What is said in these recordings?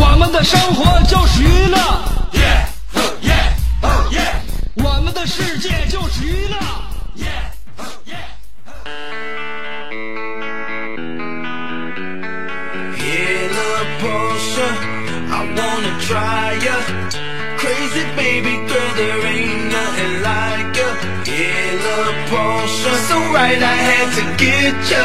我们的生活就是娱乐，我们的世界就是娱乐。I wanna try ya. Crazy baby girl, there ain't nothing like ya. Hella Porsche, so right I had to get ya.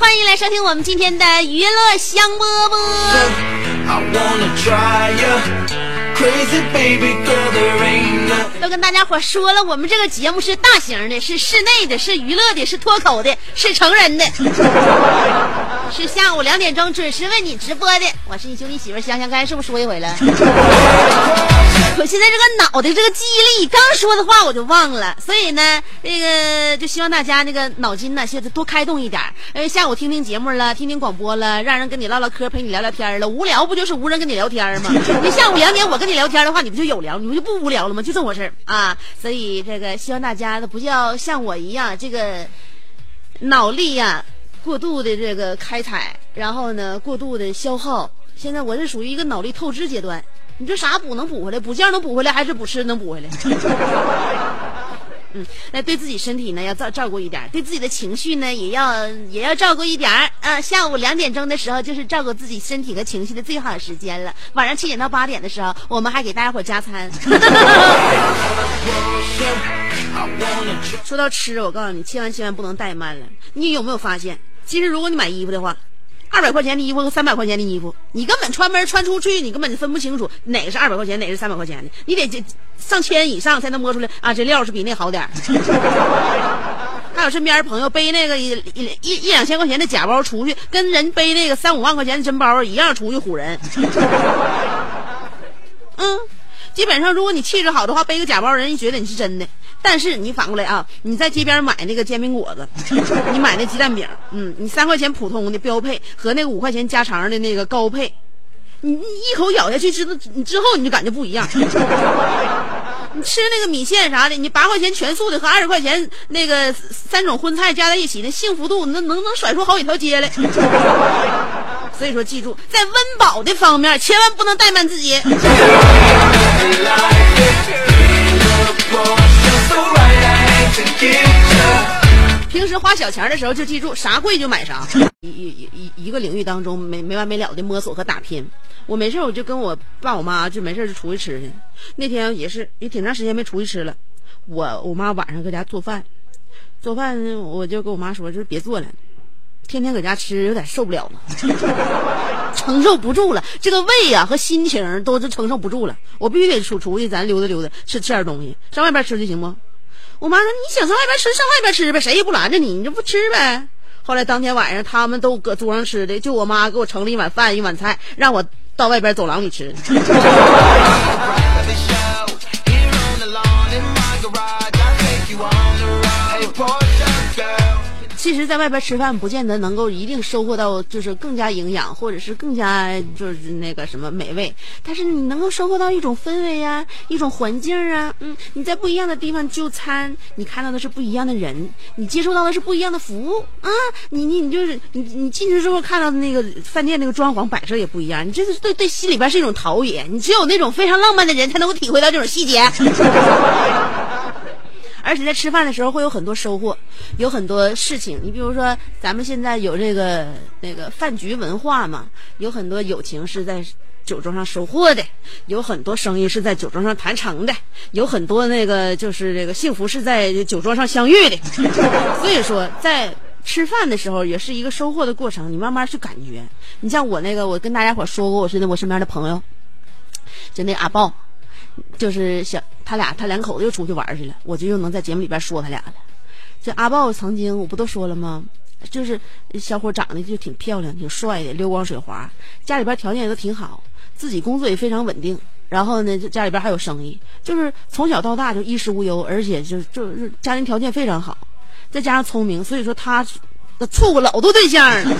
欢迎来收听我们今天的娱乐香饽饽。都跟大家伙说了，我们这个节目是大型的，是室内的，是娱乐的，是脱口的，是成人的，是下午两点钟准时为你直播的。我是你兄弟媳妇香香，刚才是不是说一回了？我现在这个脑袋这个记忆力，刚说的话我就忘了，所以呢，那个就希望大家那个脑筋呢，现在多开动一点。呃，下午听听节目了，听听广播了，让人跟你唠唠嗑，陪你聊聊天了。无聊不就是无人跟你聊天吗？你下午两点我跟你聊天的话，你不就有聊，你不就不无聊了吗？就这么回事啊。所以这个希望大家不要像我一样，这个脑力呀、过度的这个开采，然后呢过度的消耗。现在我是属于一个脑力透支阶段。你说啥补能补回来？补觉能补回来，还是补吃能补回来？嗯，那对自己身体呢要照照顾一点，对自己的情绪呢也要也要照顾一点儿啊。下午两点钟的时候就是照顾自己身体和情绪的最好时间了。晚上七点到八点的时候，我们还给大家伙加餐。说到吃，我告诉你，千万千万不能怠慢了。你有没有发现，其实如果你买衣服的话，二百块钱的衣服和三百块钱的衣服，你根本穿门穿出去，你根本就分不清楚哪个是二百块钱，哪个是三百块钱的。你得这上千以上才能摸出来啊，这料是比那好点儿。还有身边朋友背那个一一一一两千块钱的假包出去，跟人背那个三五万块钱的真包一样，出去唬人。嗯，基本上如果你气质好的话，背个假包，人家觉得你是真的。但是你反过来啊，你在街边买那个煎饼果子，你买那鸡蛋饼，嗯，你三块钱普通的标配和那个五块钱加肠的那个高配，你你一口咬下去之你之后你就感觉不一样。你吃那个米线啥的，你八块钱全素的和二十块钱那个三种荤菜加在一起，那幸福度那能能甩出好几条街来。所以说，记住，在温饱的方面，千万不能怠慢自己。平时花小钱的时候，就记住啥贵就买啥。一一一一个领域当中没没完没了的摸索和打拼。我没事我就跟我爸我妈就没事就出去吃去。那天也是也挺长时间没出去吃了。我我妈晚上搁家做饭，做饭我就跟我妈说，就是别做了，天天搁家吃有点受不了了，承受不住了。这个胃呀、和心情都是承受不住了。我必须得出出去，咱溜达溜达，吃吃点东西，上外边吃去行不？我妈说：“你想上外边吃，上外边吃呗，谁也不拦着你，你就不吃呗。”后来当天晚上，他们都搁桌上吃的，就我妈给我盛了一碗饭，一碗菜，让我到外边走廊里吃。其实，在外边吃饭不见得能够一定收获到就是更加营养，或者是更加就是那个什么美味，但是你能够收获到一种氛围呀、一种环境啊，嗯，你在不一样的地方就餐，你看到的是不一样的人，你接触到的是不一样的服务啊，你你你就是你你进去之后看到的那个饭店那个装潢摆设也不一样，你这是对对心里边是一种陶冶，你只有那种非常浪漫的人才能够体会到这种细节。而且在吃饭的时候会有很多收获，有很多事情。你比如说，咱们现在有这个那个饭局文化嘛，有很多友情是在酒桌上收获的，有很多生意是在酒桌上谈成的，有很多那个就是这个幸福是在酒桌上相遇的。所以说，在吃饭的时候也是一个收获的过程，你慢慢去感觉。你像我那个，我跟大家伙说过，我是那我身边的朋友，就那阿豹。就是想他俩，他两口子又出去玩去了，我就又能在节目里边说他俩了。这阿豹曾经我不都说了吗？就是小伙长得就挺漂亮、挺帅的，溜光水滑，家里边条件也都挺好，自己工作也非常稳定。然后呢，家里边还有生意，就是从小到大就衣食无忧，而且就就是家庭条件非常好，再加上聪明，所以说他处过老多对象了。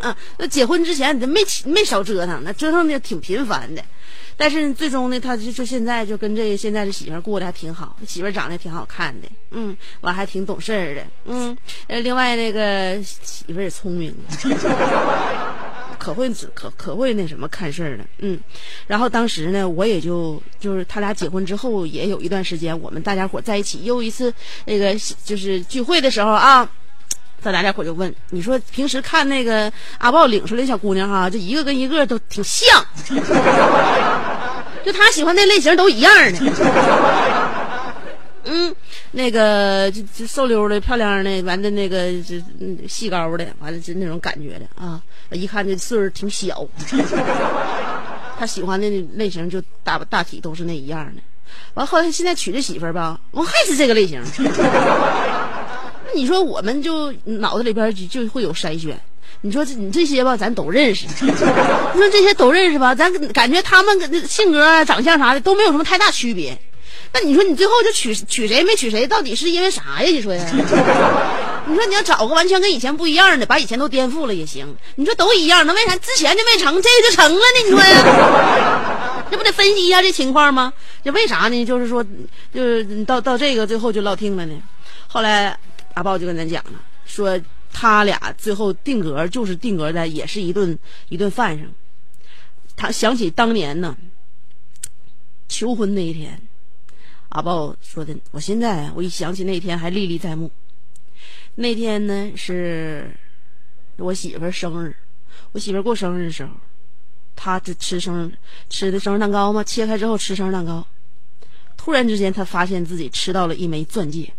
啊，那结婚之前你这没没少折腾，那折腾的挺频繁的。但是最终呢，他就就现在就跟这现在的媳妇过得还挺好，媳妇长得挺好看的，嗯，完还挺懂事儿的，嗯，呃，另外那个媳妇也聪明，可会可可会那什么看事儿了，嗯，然后当时呢，我也就就是他俩结婚之后也有一段时间，我们大家伙在一起又一次那个就是聚会的时候啊。咱俩伙就问你说，平时看那个阿豹领出来的小姑娘哈，就一个跟一个都挺像，就他喜欢那类型都一样的。嗯，那个就就瘦溜的、漂亮的，完的那个就细高的，完了就那种感觉的啊，一看这岁数挺小。他喜欢的类型就大大体都是那一样的。完后来现在娶这媳妇儿吧，我还是这个类型。你说我们就脑子里边就会有筛选，你说这你这些吧，咱都认识。你说这些都认识吧，咱感觉他们性格、长相啥的都没有什么太大区别。那你说你最后就娶娶谁没娶谁，到底是因为啥呀？你说呀？你说你要找个完全跟以前不一样的，把以前都颠覆了也行。你说都一样，那为啥之前就没成，这个就成了呢？你说呀？这不得分析一下这情况吗？这为啥呢？就是说，就是到到这个最后就落听了呢。后来。阿豹就跟咱讲了，说他俩最后定格就是定格在也是一顿一顿饭上。他想起当年呢，求婚那一天，阿豹说的，我现在我一想起那天还历历在目。那天呢是我媳妇生日，我媳妇过生日的时候，他就吃生日吃的生日蛋糕嘛，切开之后吃生日蛋糕，突然之间他发现自己吃到了一枚钻戒，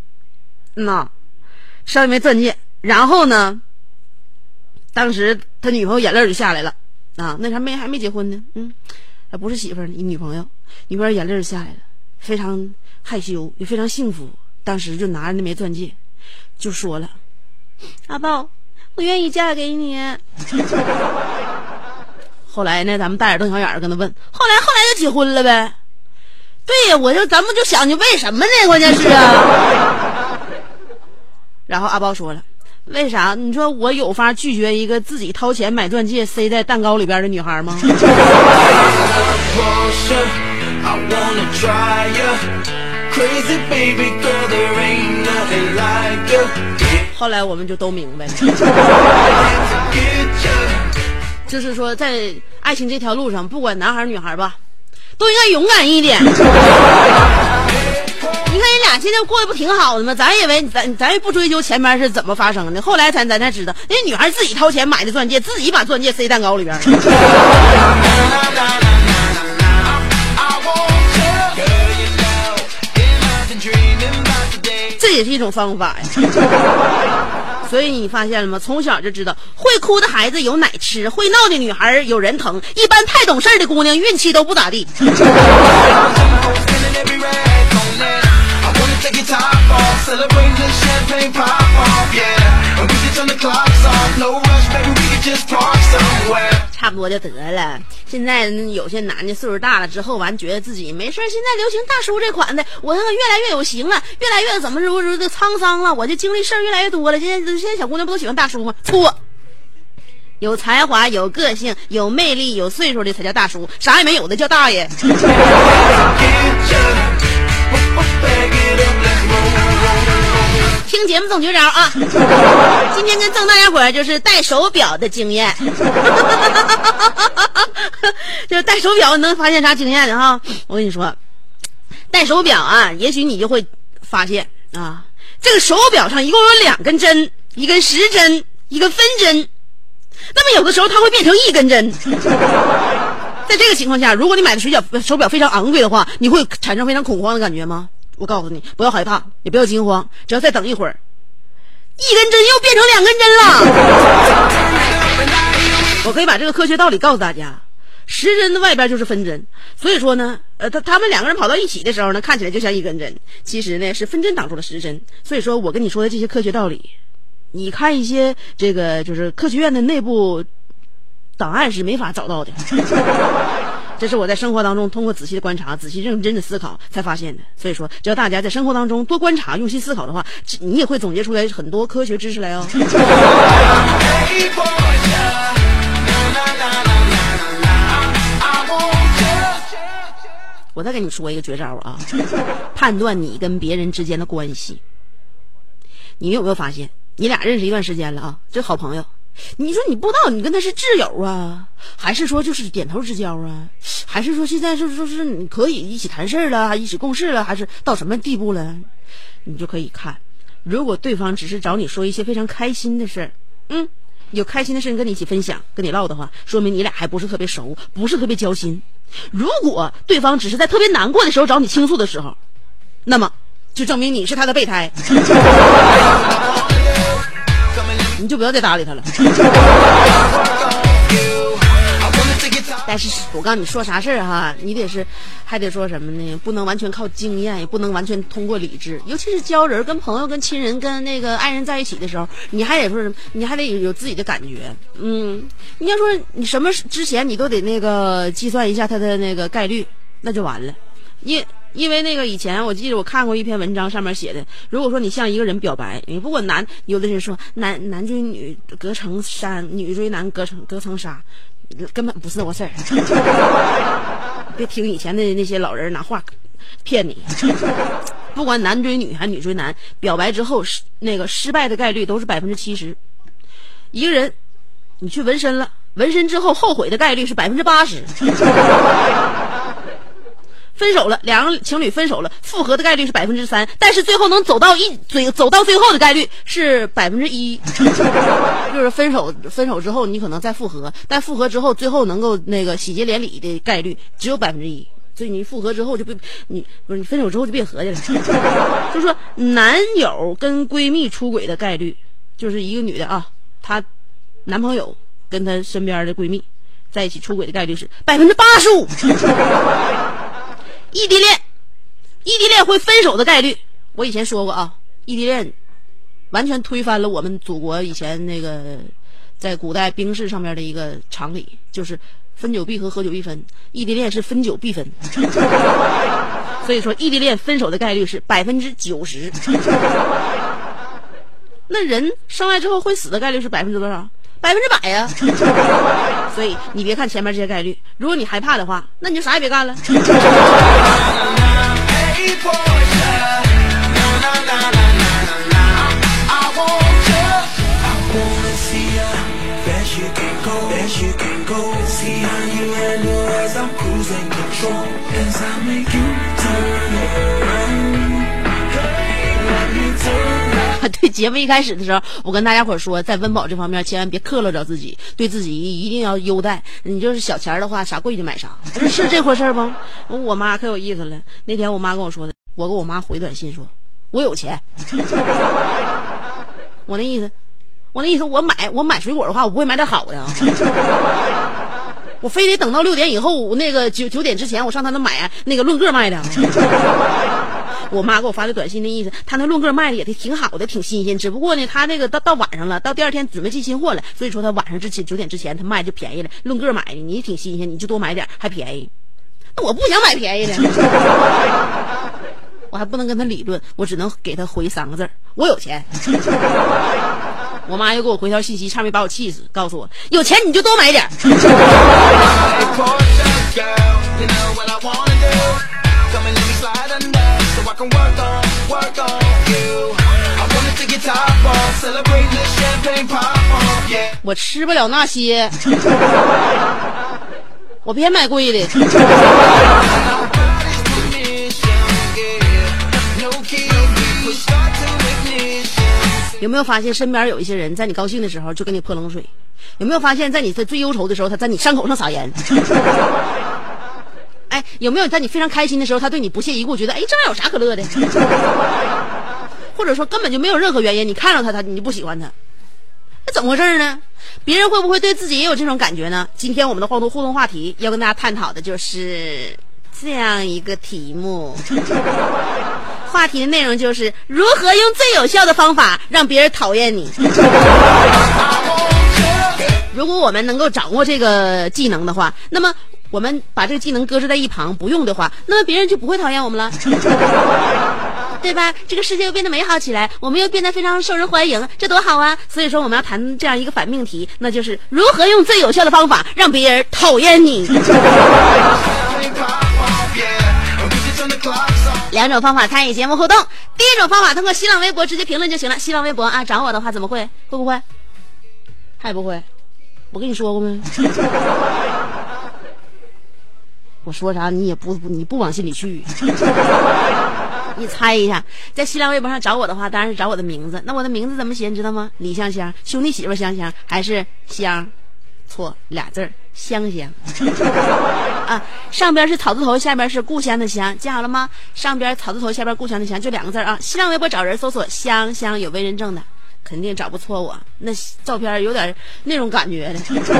那。上一枚钻戒，然后呢？当时他女朋友眼泪就下来了，啊，那啥没还没结婚呢，嗯，还不是媳妇儿呢，女朋友，女朋友眼泪就下来了，非常害羞，也非常幸福。当时就拿着那枚钻戒，就说了：“阿豹，我愿意嫁给你。”后来呢，咱们大眼瞪小眼跟他问，后来后来就结婚了呗？对呀，我就咱们就想去为什么呢？关键是啊。然后阿豹说了：“为啥？你说我有法拒绝一个自己掏钱买钻戒塞在蛋糕里边的女孩吗？” 后来我们就都明白了，就是说在爱情这条路上，不管男孩女孩吧，都应该勇敢一点。你俩现在过得不挺好的吗？咱以为咱咱也不追究前面是怎么发生的，后来咱咱才知道，人女孩自己掏钱买的钻戒，自己把钻戒塞蛋糕里边。这也是一种方法呀。所以你发现了吗？从小就知道，会哭的孩子有奶吃，会闹的女孩有人疼。一般太懂事的姑娘运气都不咋地。差不多就得了。现在有些男的岁数大了之后，完觉得自己没事儿现在流行大叔这款的，我他妈越来越有型了，越来越怎么说说的沧桑了，我就经历事儿越来越多了。现在现在小姑娘不都喜欢大叔吗？错。有才华、有个性、有魅力、有岁数的才叫大叔，啥也没有的叫大爷。听节目总绝招啊！今天跟赠大家伙就是戴手表的经验，就是戴手表能发现啥经验的哈？我跟你说，戴手表啊，也许你就会发现啊，这个手表上一共有两根针，一根时针，一个分针。那么有的时候它会变成一根针。在这个情况下，如果你买的水表手表非常昂贵的话，你会产生非常恐慌的感觉吗？我告诉你，不要害怕，也不要惊慌，只要再等一会儿，一根针又变成两根针了。我可以把这个科学道理告诉大家：时针的外边就是分针，所以说呢，呃，他他们两个人跑到一起的时候呢，看起来就像一根针，其实呢是分针挡住了时针。所以说我跟你说的这些科学道理，你看一些这个就是科学院的内部档案是没法找到的。这是我在生活当中通过仔细的观察、仔细认真的思考才发现的。所以说，只要大家在生活当中多观察、用心思考的话，你也会总结出来很多科学知识来哦。我再跟你说一个绝招啊，判断你跟别人之间的关系。你有没有发现，你俩认识一段时间了啊？这好朋友。你说你不知道你跟他是挚友啊，还是说就是点头之交啊，还是说现在就是说是你可以一起谈事儿了，一起共事了，还是到什么地步了？你就可以看，如果对方只是找你说一些非常开心的事儿，嗯，有开心的事情跟你一起分享，跟你唠的话，说明你俩还不是特别熟，不是特别交心。如果对方只是在特别难过的时候找你倾诉的时候，那么就证明你是他的备胎。你就不要再搭理他了。但是我告诉你说啥事儿哈，你得是，还得说什么呢？不能完全靠经验，也不能完全通过理智。尤其是交人、跟朋友、跟亲人、跟那个爱人在一起的时候，你还得说什么，你还得有自己的感觉。嗯，你要说你什么之前你都得那个计算一下他的那个概率，那就完了。因因为那个以前我记得我看过一篇文章，上面写的，如果说你向一个人表白，你不管男，有的人说男男追女隔层山，女追男隔层隔层纱，根本不是那回事儿。别听以前的那些老人拿话骗你。不管男追女还女追男，表白之后失那个失败的概率都是百分之七十。一个人你去纹身了，纹身之后后悔的概率是百分之八十。分手了，两个情侣分手了，复合的概率是百分之三，但是最后能走到一嘴走到最后的概率是百分之一，就是分手分手之后你可能再复合，但复合之后最后能够那个喜结连理的概率只有百分之一，所以你复合之后就别你不是你分手之后就别合计了，就说男友跟闺蜜出轨的概率，就是一个女的啊，她男朋友跟她身边的闺蜜在一起出轨的概率是百分之八十五。异地恋，异地恋会分手的概率，我以前说过啊。异地恋完全推翻了我们祖国以前那个在古代兵士上面的一个常理，就是分久必合，合久必分。异地恋是分久必分，所以说异地恋分手的概率是百分之九十。那人生来之后会死的概率是百分之多少？百分之百呀！所以你别看前面这些概率，如果你害怕的话，那你就啥也别干了。对节目一开始的时候，我跟大家伙说，在温饱这方面千万别克了着自己，对自己一定要优待。你就是小钱的话，啥贵就买啥，是这回事不？我妈可有意思了。那天我妈跟我说的，我给我妈回短信说，我有钱。我那意思，我那意思，我买我买水果的话，我不会买点好的。我非得等到六点以后，那个九九点之前，我上他那买那个论个卖的。我妈给我发的短信的意思，她那论个卖的也挺好的，挺新鲜。只不过呢，她那个到到晚上了，到第二天准备进新货了，所以说她晚上之前九点之前她卖就便宜了。论个买的，你挺新鲜，你就多买点还便宜。那我不想买便宜的，我还不能跟他理论，我只能给他回三个字我有钱。我妈又给我回条信息，差点没把我气死，告诉我有钱你就多买点。我吃不了那些，我别买贵的。有没有发现身边有一些人在你高兴的时候就给你泼冷水？有没有发现，在你最最忧愁的时候，他在你伤口上撒盐？哎，有没有在你非常开心的时候，他对你不屑一顾，觉得哎，这玩意有啥可乐的？或者说根本就没有任何原因，你看到他，他你就不喜欢他，那怎么回事呢？别人会不会对自己也有这种感觉呢？今天我们的互动互动话题要跟大家探讨的就是这样一个题目。话题的内容就是如何用最有效的方法让别人讨厌你。如果我们能够掌握这个技能的话，那么我们把这个技能搁置在一旁不用的话，那么别人就不会讨厌我们了，对吧？这个世界又变得美好起来，我们又变得非常受人欢迎，这多好啊！所以说我们要谈这样一个反命题，那就是如何用最有效的方法让别人讨厌你。两种方法参与节目互动。第一种方法，通过新浪微博直接评论就行了。新浪微博啊，找我的话怎么会？会不会？还不会？我跟你说过没？我说啥你也不你不往心里去。你猜一下，在新浪微博上找我的话，当然是找我的名字。那我的名字怎么写？你知道吗？李香香，兄弟媳妇香香，还是香？错，俩字，香香。啊，上边是草字头，下边是故乡的乡，记好了吗？上边草字头，下边故乡的乡，就两个字啊。新浪微博找人搜索“香香”，有微认证的，肯定找不错我。那照片有点那种感觉的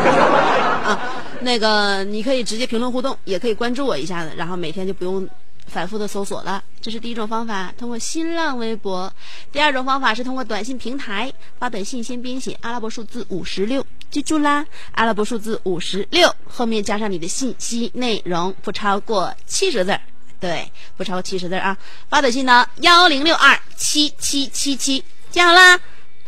啊。那个你可以直接评论互动，也可以关注我一下子，然后每天就不用反复的搜索了。这是第一种方法，通过新浪微博。第二种方法是通过短信平台发短信，先编写阿拉伯数字五十六。记住啦，阿拉伯数字五十六后面加上你的信息内容，不超过七十字儿，对，不超过七十字啊。发短信呢，幺零六二七七七七，记好啦。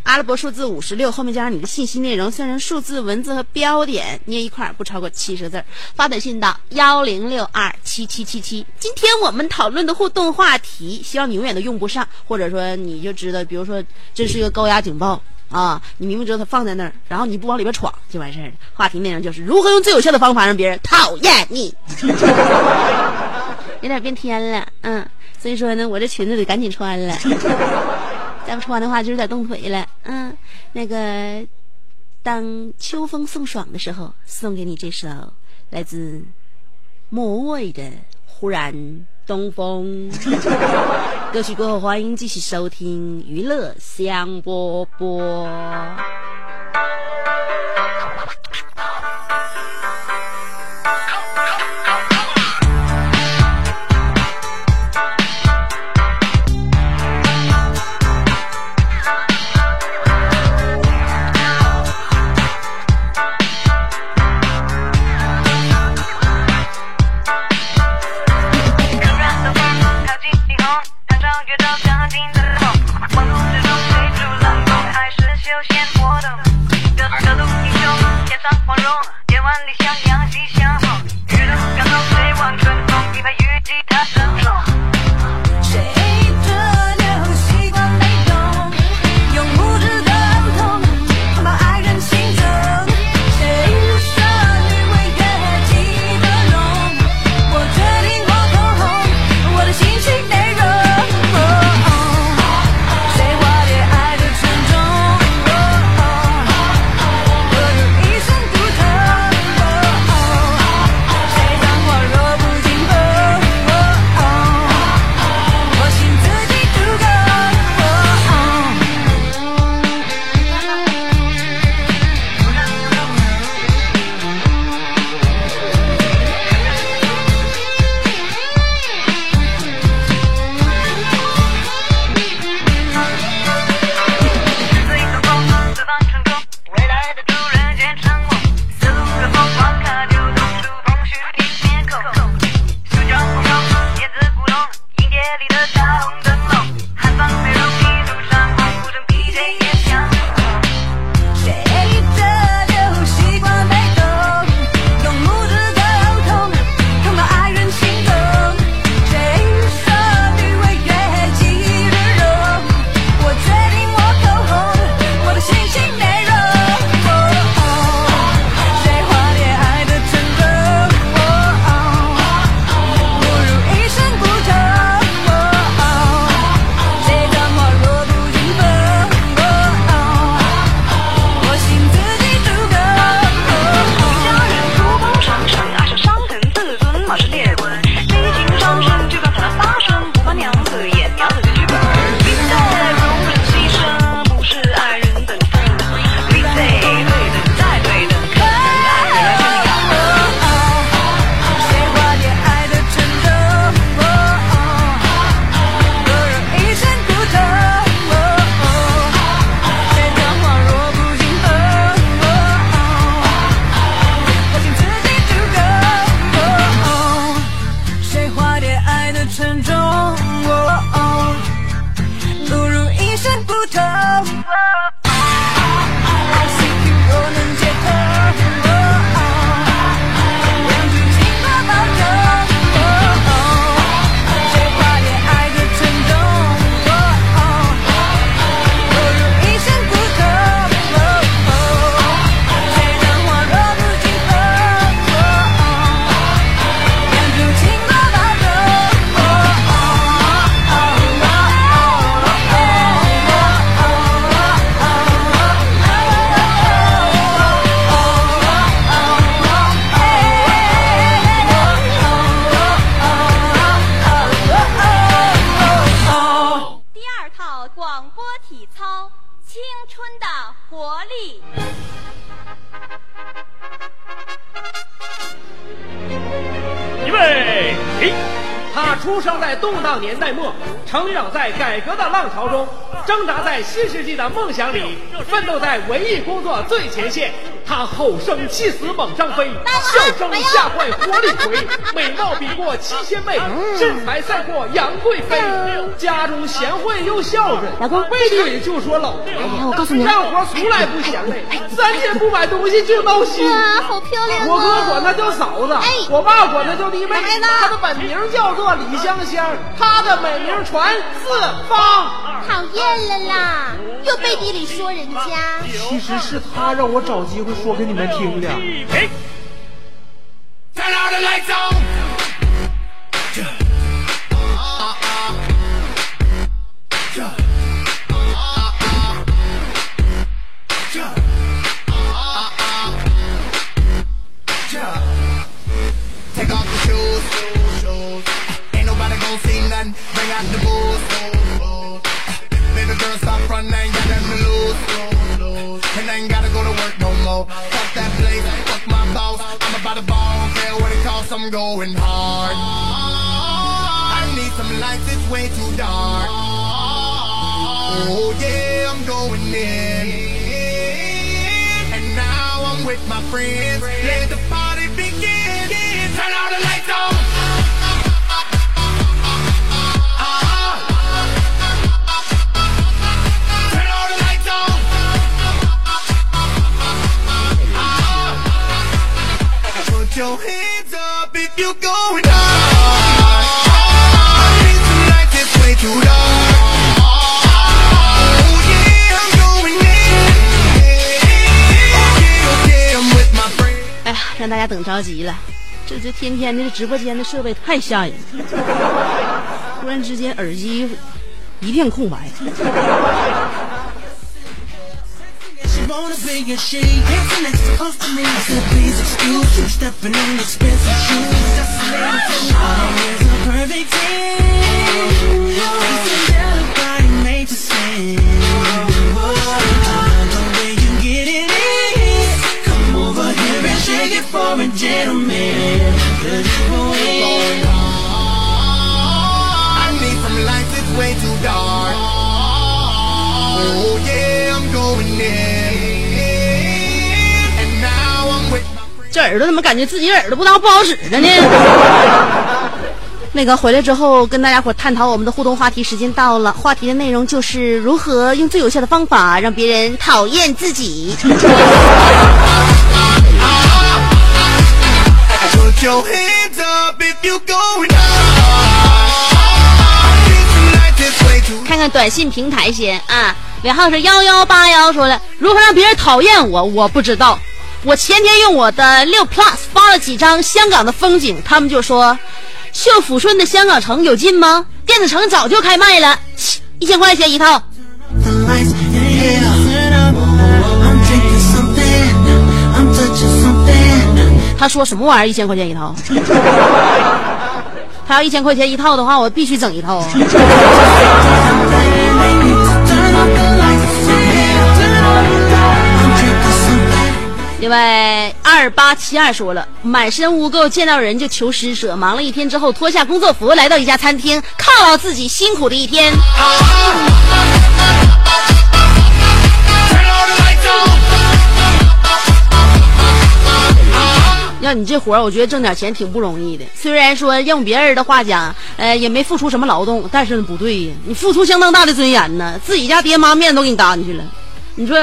阿拉伯数字五十六后面加上你的信息内容，算成数字、文字和标点捏一块儿，不超过七十字儿。发短信到幺零六二七七七七。今天我们讨论的互动话题，希望你永远都用不上，或者说你就知道，比如说这是一个高压警报。啊，你明明知道它放在那儿，然后你不往里边闯就完事儿了。话题内容就是如何用最有效的方法让别人讨厌你。有点变天了，嗯，所以说呢，我这裙子得赶紧穿了，再不穿的话就有点冻腿了。嗯，那个，当秋风送爽的时候，送给你这首来自莫蔚的《忽然》。东风，歌曲过后，欢迎继续收听娱乐香饽饽。在新世纪的梦想里，奋斗在文艺工作最前线。他吼声气死猛张飞，笑声吓坏活李逵，美貌比过七仙妹，身材赛过杨贵妃。家中贤惠又孝顺，老公背地里就说老婆哎我告诉你干活从来不嫌累，三天不买东西就闹心。哇，好漂亮我哥啊！管她叫嫂子，哎我爸管她叫弟妹。她的本名叫做李香香，她的美名传四方。讨厌了啦，又背地里说人家。其实是她让我找机会说我给你们听的。I'm going hard. I need some lights, it's way too dark. Oh yeah, I'm going in. And now I'm with my friends. Let the party begin. Turn all the lights on. Turn all the lights on. Put your hands 哎呀，让大家等着急了，这这天天的直播间的设备太吓人了，突然之间耳机一片空白。wanna be a she. Can't connect off to me. So please excuse me. Stepping in expensive shoes. That's the name of it perfect team. It's a delicate body made to sing Shake it for a gentleman. Cause I need some lights, that's way too dark. Oh yeah, I'm going in. 这耳朵怎么感觉自己耳朵不当不好使了呢？那个回来之后跟大家伙探讨我们的互动话题时间到了，话题的内容就是如何用最有效的方法让别人讨厌自己。看看短信平台先啊，尾号是幺幺八幺，说了如何让别人讨厌我，我不知道。我前天用我的六 Plus 发了几张香港的风景，他们就说，秀抚顺的香港城有劲吗？电子城早就开卖了，一千块钱一套。他说什么玩意儿？一千块钱一套？他要一千块钱一套的话，我必须整一套啊！另外，二八七二说了，满身污垢，见到人就求施舍。忙了一天之后，脱下工作服，来到一家餐厅，犒劳自己辛苦的一天。要你这活儿，我觉得挣点钱挺不容易的。虽然说用别人的话讲，呃，也没付出什么劳动，但是不对呀，你付出相当大的尊严呢，自己家爹妈面都给你搭进去了。你说，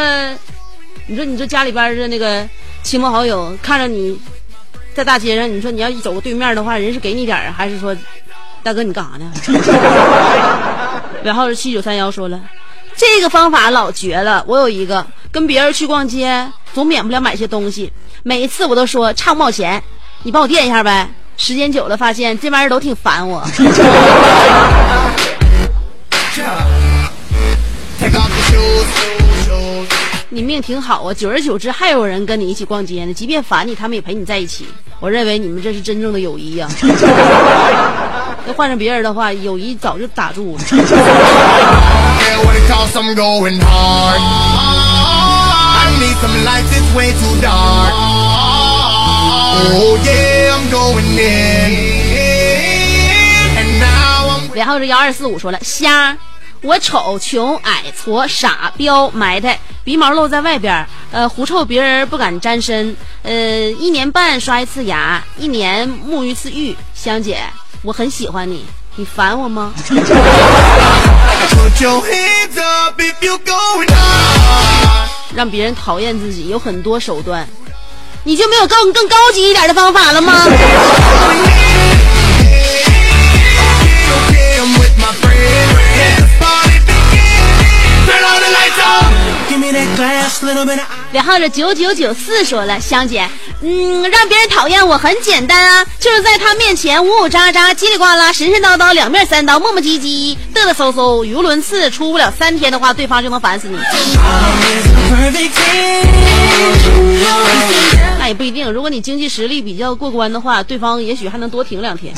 你说，你这家里边的那个亲朋好友看着你在大街上，你说你要一走过对面的话，人是给你点儿，还是说，大哥你干啥呢？然后是七九三幺说了，这个方法老绝了。我有一个，跟别人去逛街，总免不了买些东西。每一次我都说差五毛钱，你帮我垫一下呗。时间久了，发现这玩意儿都挺烦我。你命挺好啊，久而久之还有人跟你一起逛街呢，即便烦你，他们也陪你在一起。我认为你们这是真正的友谊呀、要换成别人的话，友谊早就打住了。Yeah, what it costs, I'm going hard. I need some lights, it's way too dark. Oh yeah, I'm going in. And now 尾号是幺二四五说了，瞎，我丑、穷、矮、矬、傻、彪、埋汰，鼻毛露在外边，呃，狐臭别人不敢沾身，呃，一年半刷一次牙，一年沐一次浴。香姐，我很喜欢你，你烦我吗？让别人讨厌自己有很多手段，你就没有更更高级一点的方法了吗？然后这九九九四说了，香姐，嗯，让别人讨厌我很简单啊，就是在他面前呜呜喳喳、叽里呱啦、神神叨叨、两面三刀、磨磨唧唧、嘚嘚嗖嗖、语无伦次，出不了三天的话，对方就能烦死你。那也不一定，如果你经济实力比较过关的话，对方也许还能多停两天。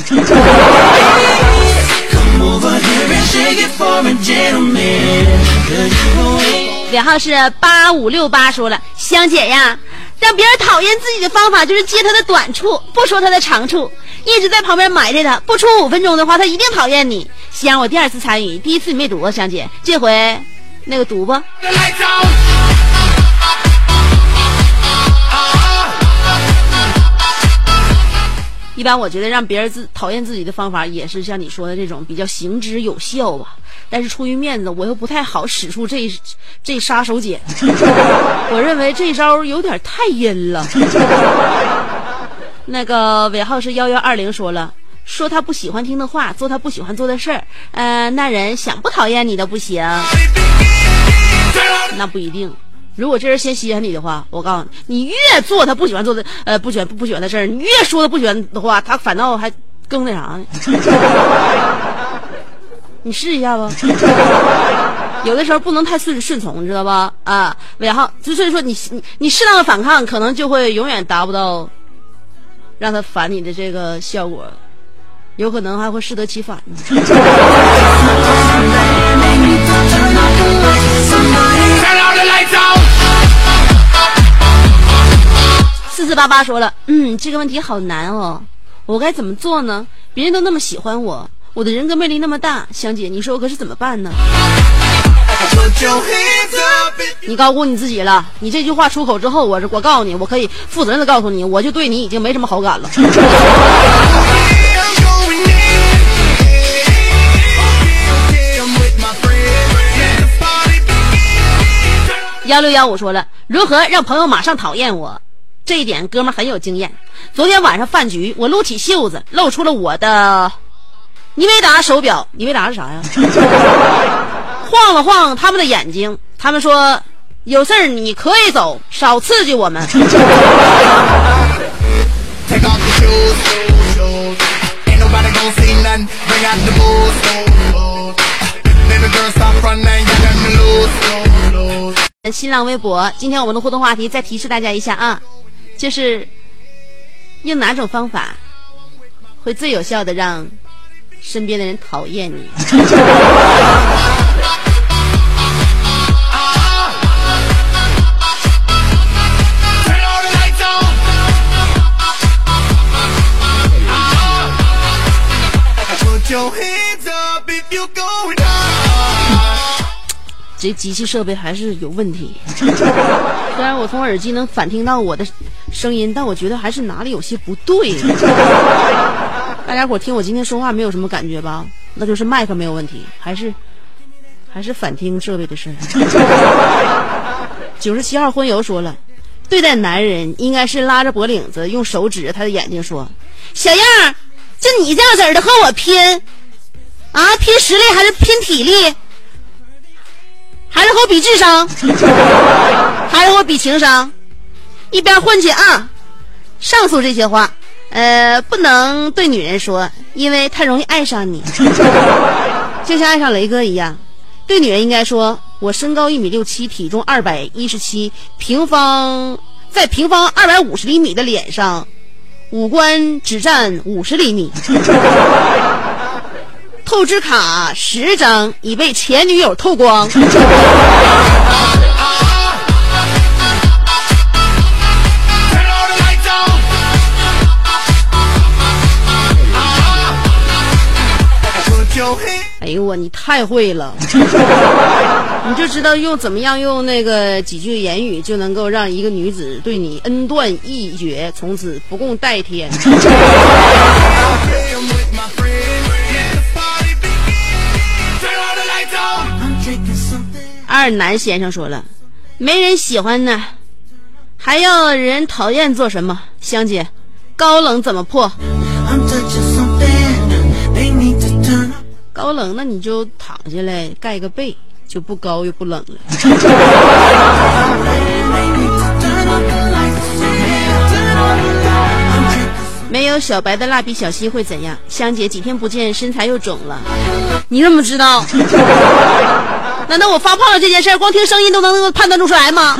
Come over here and shake it for a gentleman. Cause you go in. 尾号是八五六八说了，香姐呀，让别人讨厌自己的方法就是揭他的短处，不说他的长处，一直在旁边埋汰他，不出五分钟的话，他一定讨厌你。香，我第二次参与，第一次你没读啊，香姐，这回那个读吧。一般我觉得让别人自讨厌自己的方法，也是像你说的这种比较行之有效吧。但是出于面子，我又不太好使出这这杀手锏。我认为这招有点太阴了。那个尾号是幺幺二零说了，说他不喜欢听的话，做他不喜欢做的事儿。呃，那人想不讨厌你都不行，那不一定。如果这人先稀罕你的话，我告诉你，你越做他不喜欢做的，呃，不喜欢不喜欢的事儿，你越说他不喜欢的话，他反倒还更那啥呢。你试一下吧。有的时候不能太顺顺从，你知道吧？啊，尾号，就所以说你你你适当的反抗，可能就会永远达不到让他烦你的这个效果，有可能还会适得其反。四四八八说了，嗯，这个问题好难哦，我该怎么做呢？别人都那么喜欢我，我的人格魅力那么大，香姐，你说我可是怎么办呢？你高估你自己了。你这句话出口之后，我我告诉你，我可以负责任的告诉你，我就对你已经没什么好感了。幺六幺五说了，如何让朋友马上讨厌我？这一点哥们儿很有经验。昨天晚上饭局，我撸起袖子，露出了我的尼维达手表。尼维达是啥呀？晃了晃他们的眼睛，他们说：“有事儿你可以走，少刺激我们。新浪微博，今天我们的互动话题再提示大家一下啊，就是用哪种方法会最有效的让身边的人讨厌你？这机器设备还是有问题。虽然我从耳机能反听到我的声音，但我觉得还是哪里有些不对。大家伙听我今天说话没有什么感觉吧？那就是麦克没有问题，还是还是反听设备的事儿。九十七号婚友说了，对待男人应该是拉着脖领子，用手指着他的眼睛说：“小样儿，就你这样式儿的和我拼啊？拼实力还是拼体力？”还是和我比智商，还是和我比情商，一边混去啊！上述这些话，呃，不能对女人说，因为太容易爱上你，就像爱上雷哥一样。对女人应该说，我身高一米六七，体重二百一十七，平方在平方二百五十厘米的脸上，五官只占五十厘米。透支卡十张已被前女友透光。Hands 呦我，你太会了，你就知道用怎么样用那个几句言语就能够让一个女子对你恩断义绝，从此不共戴天。二男先生说了没人喜欢呢还要人讨厌做什么？香姐高冷怎么破？高冷那你就躺下来盖个被就不高又不冷了。没有小白的蜡笔小新会怎样？香姐几天不见身材又肿了。你怎么知道？难道我发胖了这件事，光听声音都能判断出来吗？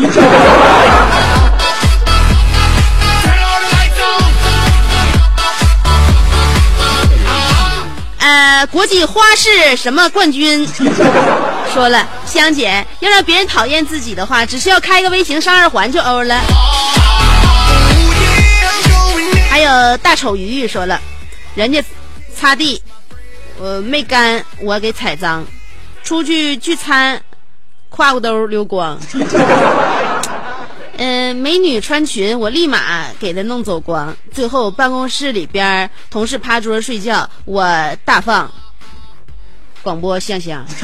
呃，国际花式什么冠军说了，香姐要让别人讨厌自己的话，只需要开个微型上二环就欧了。还有大丑鱼鱼说了，人家擦地，我没干，我给踩脏，出去聚餐，胯骨兜溜光。嗯，美女穿裙，我立马给她弄走光。最后办公室里边同事趴桌睡觉，我大放广播香香。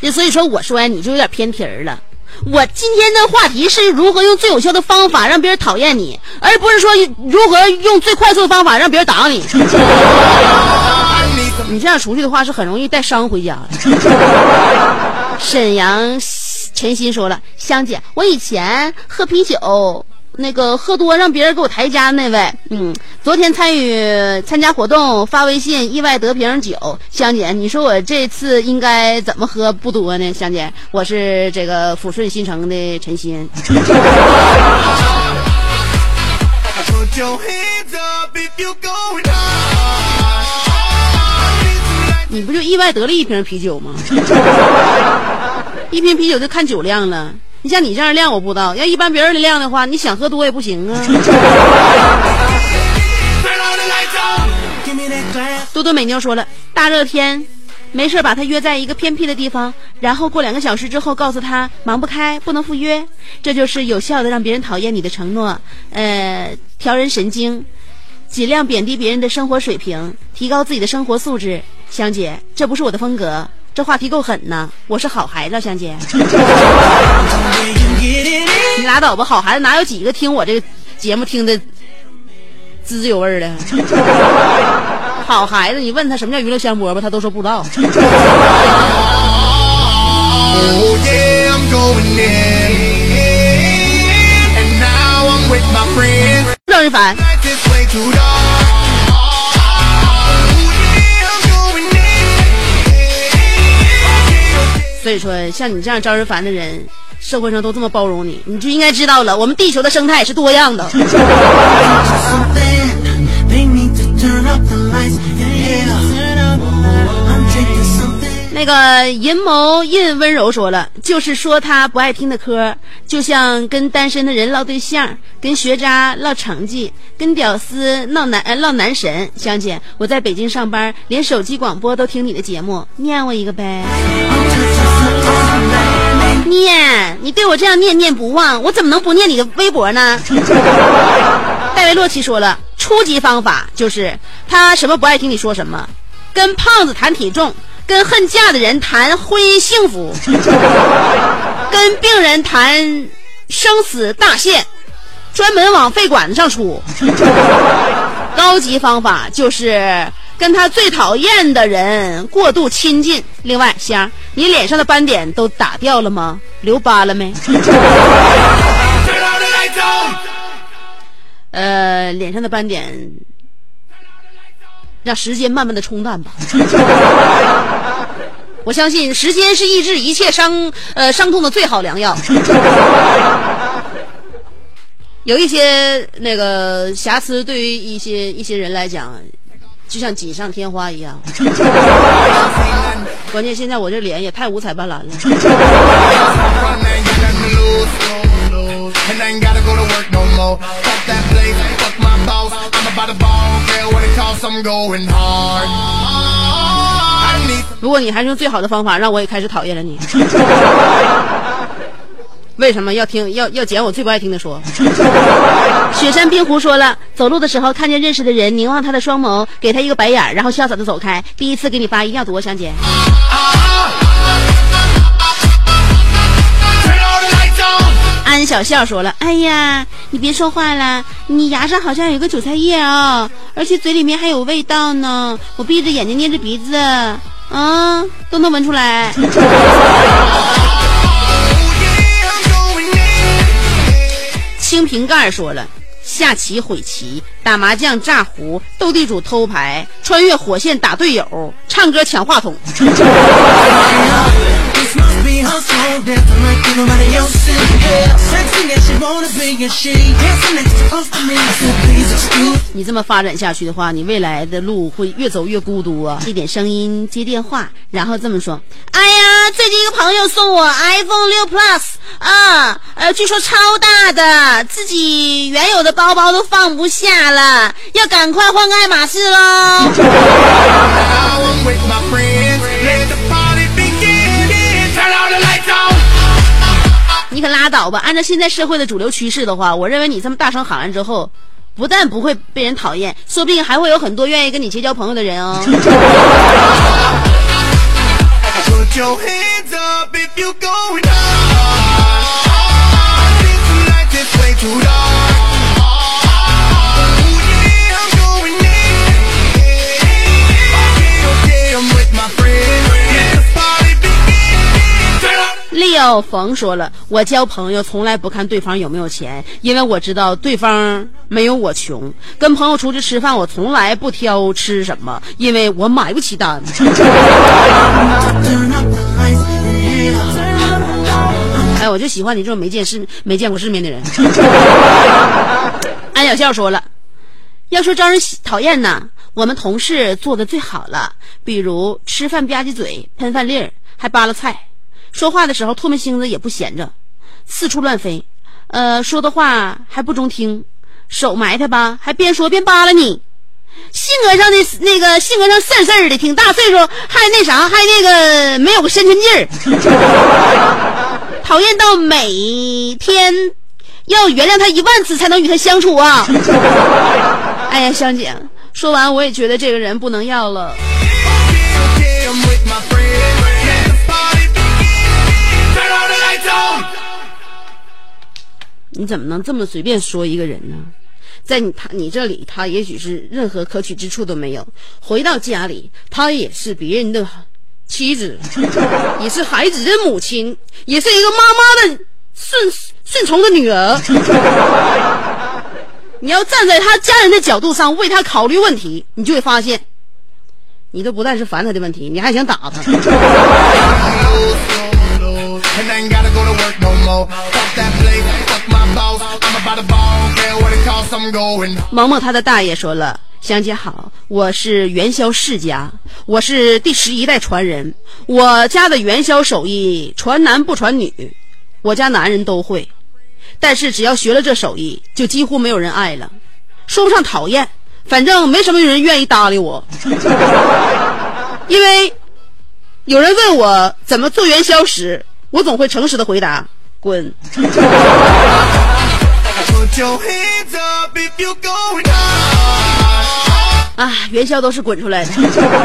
就所以说，我说完你就有点偏题儿了。我今天的话题是如何用最有效的方法让别人讨厌你，而不是说如何用最快速的方法让别人打你。你这样出去的话，是很容易带伤回家的。沈阳陈鑫说了，香姐，我以前喝啤酒，那个喝多让别人给我抬家那位，嗯，昨天参与参加活动发微信，意外得瓶酒。香姐，你说我这次应该怎么喝不多呢？香姐，我是这个抚顺新城的陈鑫。你不就意外得了一瓶啤酒吗？一瓶啤酒就看酒量了。你像你这样量我不知道，要一般别人的量的话，你想喝多也不行啊。多多美妞说了，大热天，没事把他约在一个偏僻的地方，然后过两个小时之后告诉他忙不开，不能赴约，这就是有效的让别人讨厌你的承诺。呃，调人神经，尽量贬低别人的生活水平，提高自己的生活素质。香姐，这不是我的风格。这话题够狠呐！我是好孩子，香姐. 你拉倒吧，好孩子哪有几个听我这个节目听的滋滋有味儿的？好孩子，你问他什么叫娱乐香饽饽，他都说不知道。Oh yeah, I'm going in. And now I'm with my friends. 赵一凡，所以说像你这样招人烦的人，社会上都这么包容你，你就应该知道了，我们地球的生态是多样的。那个银眸印温柔说了，就是说他不爱听的歌，就像跟单身的人唠对象，跟学渣唠成绩，跟屌丝闹男呃唠男神。香姐，我在北京上班，连手机广播都听你的节目，念我一个呗。念，你对我这样念念不忘，我怎么能不念你的微博呢？戴维洛奇说了，初级方法就是他什么不爱听你说什么，跟胖子谈体重，跟恨嫁的人谈婚姻幸福，跟病人谈生死大限，专门往肺管子上出。高级方法就是跟他最讨厌的人过度亲近。另外，香，你脸上的斑点都打掉了吗？留疤了没. 呃，脸上的斑点，让时间慢慢的冲淡吧。我相信时间是医治一切伤呃伤痛的最好良药。有一些那个瑕疵，对于一些一些人来讲，就像锦上添花一样。关键现在我这脸也太五彩斑斓了。不过你还是用最好的方法让我也开始讨厌了你。为什么要听要要捡我最不爱听的说？雪山冰湖说了，走路的时候看见认识的人，凝望他的双眸，给他一个白眼，然后潇洒的走开。第一次给你发，一定要读，香姐。turn 小笑说了：“哎呀，你别说话了，你牙上好像有个韭菜叶啊、而且嘴里面还有味道呢。我闭着眼睛捏着鼻子，啊，都能闻出来。清”瓶盖说了：“下棋毁棋，打麻将炸胡，斗地主偷牌，穿越火线打队友，唱歌抢话筒。你这么发展下去的话，你未来的路会越走越孤独啊！一点声音接电话，然后这么说：“哎呀，最近一个朋友送我 iPhone 六 Plus 啊，呃，据说超大的，自己原有的包包都放不下了，要赶快换个爱马仕喽。可拉倒吧！按照现在社会的主流趋势的话，我认为你这么大声喊完之后，不但不会被人讨厌，说不定还会有很多愿意跟你结交朋友的人哦。Leo 冯说了，我交朋友从来不看对方有没有钱，因为我知道对方没有我穷。跟朋友出去吃饭，我从来不挑吃什么，因为我买不起单。哎，我就喜欢你这种没见世、没见过世面的人。安小笑说了，要说招人喜讨厌呢，我们同事做的最好了，比如吃饭吧唧嘴、喷饭粒儿，还扒拉菜，说话的时候唾沫星子也不闲着，四处乱飞，呃，说的话还不中听，手埋汰吧，还边说边扒拉你。性格上的那个性格上事儿事儿的，挺大岁数，还那啥，还那个没有个深沉劲儿。讨厌到每天要原谅他一万次才能与他相处啊！哎呀，香姐，说完我也觉得这个人不能要了。你怎么能这么随便说一个人呢？在你他你这里，他也许是任何可取之处都没有；回到家里，他也是别人的妻子，也是孩子的母亲，也是一个妈妈的顺顺从的女儿。你要站在他家人的角度上为他考虑问题，你就会发现，你都不但是烦他的问题，你还想打他。萌萌他的大爷说了：“香姐好，我是元宵世家，我是第十一代传人。我家的元宵手艺传男不传女，我家男人都会，但是只要学了这手艺，就几乎没有人爱了，说不上讨厌，反正没什么人愿意搭理我，因为有人问我怎么做元宵时，我总会诚实的回答：滚 啊，元宵都是滚出来的，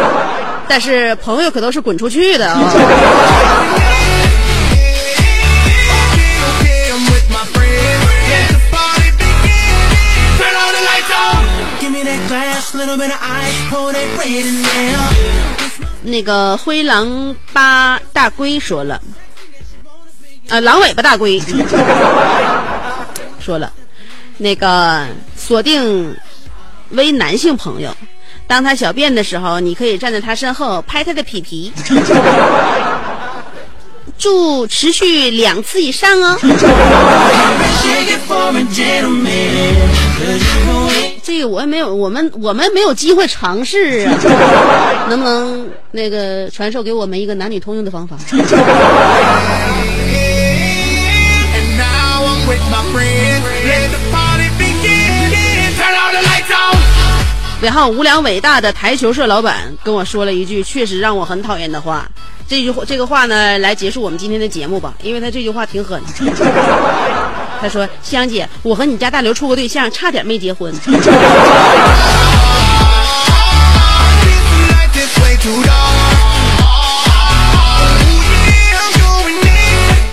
但是朋友可都是滚出去的啊。那个灰狼八大龟说了。啊，狼尾巴大龟说了，那个锁定为男性朋友，当他小便的时候，你可以站在他身后拍他的屁屁。祝持续两次以上哦。这个我也没有，我们我们没有机会尝试啊，能不能那个传授给我们一个男女通用的方法？尾号无良伟大的台球社老板跟我说了一句确实让我很讨厌的话。这句话这个话呢，来结束我们今天的节目吧，因为他这句话挺狠。他说：“香姐，我和你家大刘处过对象，差点没结婚。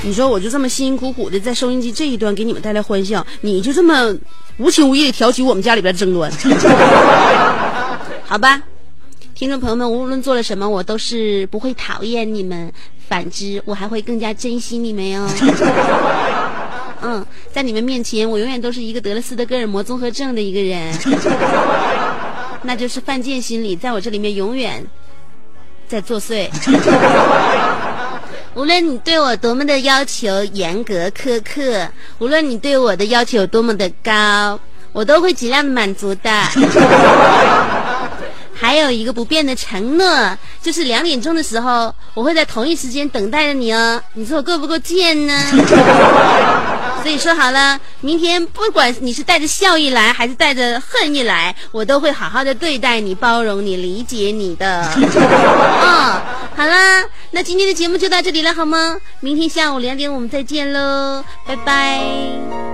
你说我就这么辛辛苦苦的在收音机这一端给你们带来欢笑，你就这么无情无义的挑起我们家里边的争端，好吧？听众朋友们，无论做了什么，我都是不会讨厌你们，反之，我还会更加珍惜你们哟。嗯，在你们面前，我永远都是一个得了斯德哥尔摩综合症的一个人，那就是犯贱心理，在我这里面永远在作祟。无论你对我多么的要求严格苛刻，无论你对我的要求有多么的高，我都会尽量的满足的。还有一个不变的承诺，就是两点钟的时候，我会在同一时间等待着你哦。你说我够不够贱呢？所以说好了，明天不管你是带着笑意来，还是带着恨意来，我都会好好的对待你、包容你、理解你的。哦，好啦，那今天的节目就到这里了，好吗？明天下午两点我们再见喽，拜拜。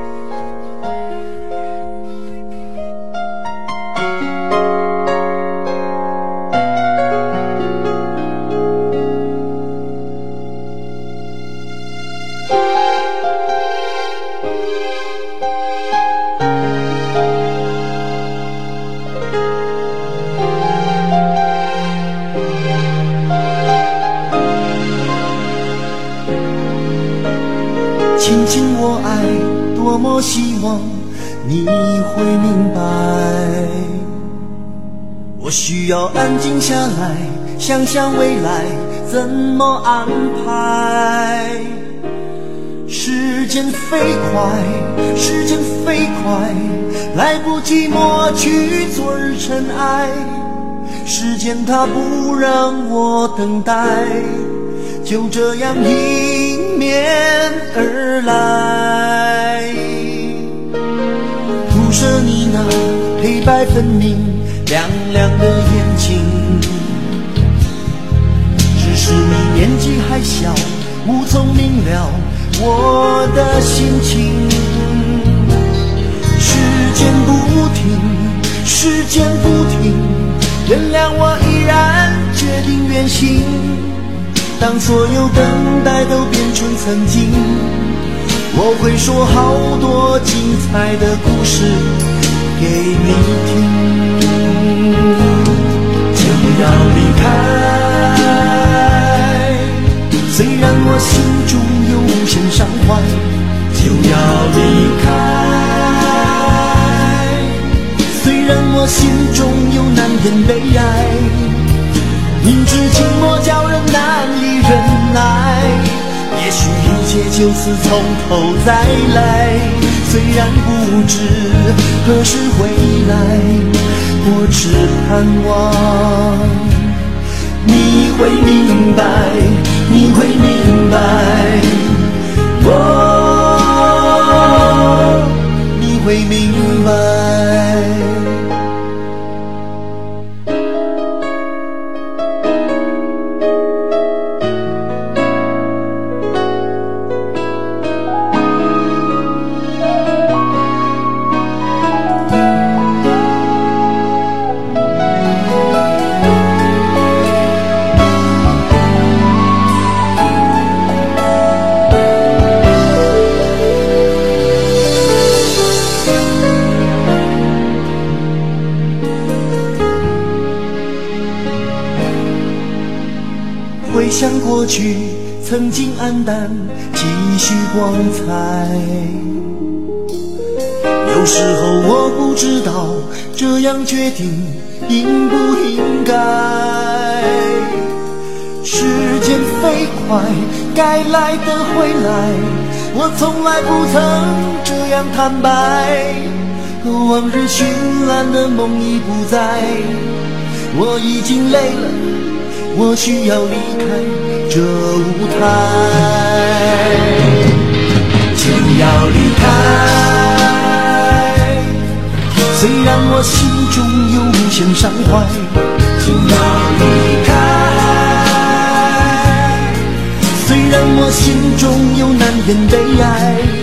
多么希望你会明白。我需要安静下来，想想未来怎么安排。时间飞快，时间飞快，来不及抹去昨日尘埃。时间它不让我等待，就这样迎面而来。你那黑白分明、亮亮的眼睛，只是你年纪还小，无从明了我的心情。时间不停，时间不停，原谅我依然决定远行。当所有等待都变成曾经，我会说好多精彩的故事给你听。就要离开，虽然我心中有无限伤怀，就要离开。虽然我心中有难言悲哀，明知寂寞叫人难以忍耐，也许一切就此从头再来。虽然不知何时回来，我只盼望你会明白，你会明白，哦，你会明白。曾经黯淡，继续光彩。有时候我不知道这样决定应不应该。时间飞快，该来的会来，我从来不曾这样坦白。往日绚烂的梦已不在。我已经累了，我需要离开这舞台，就要离开。虽然我心中有无限伤怀，就要离开。虽然我心中有难言悲哀。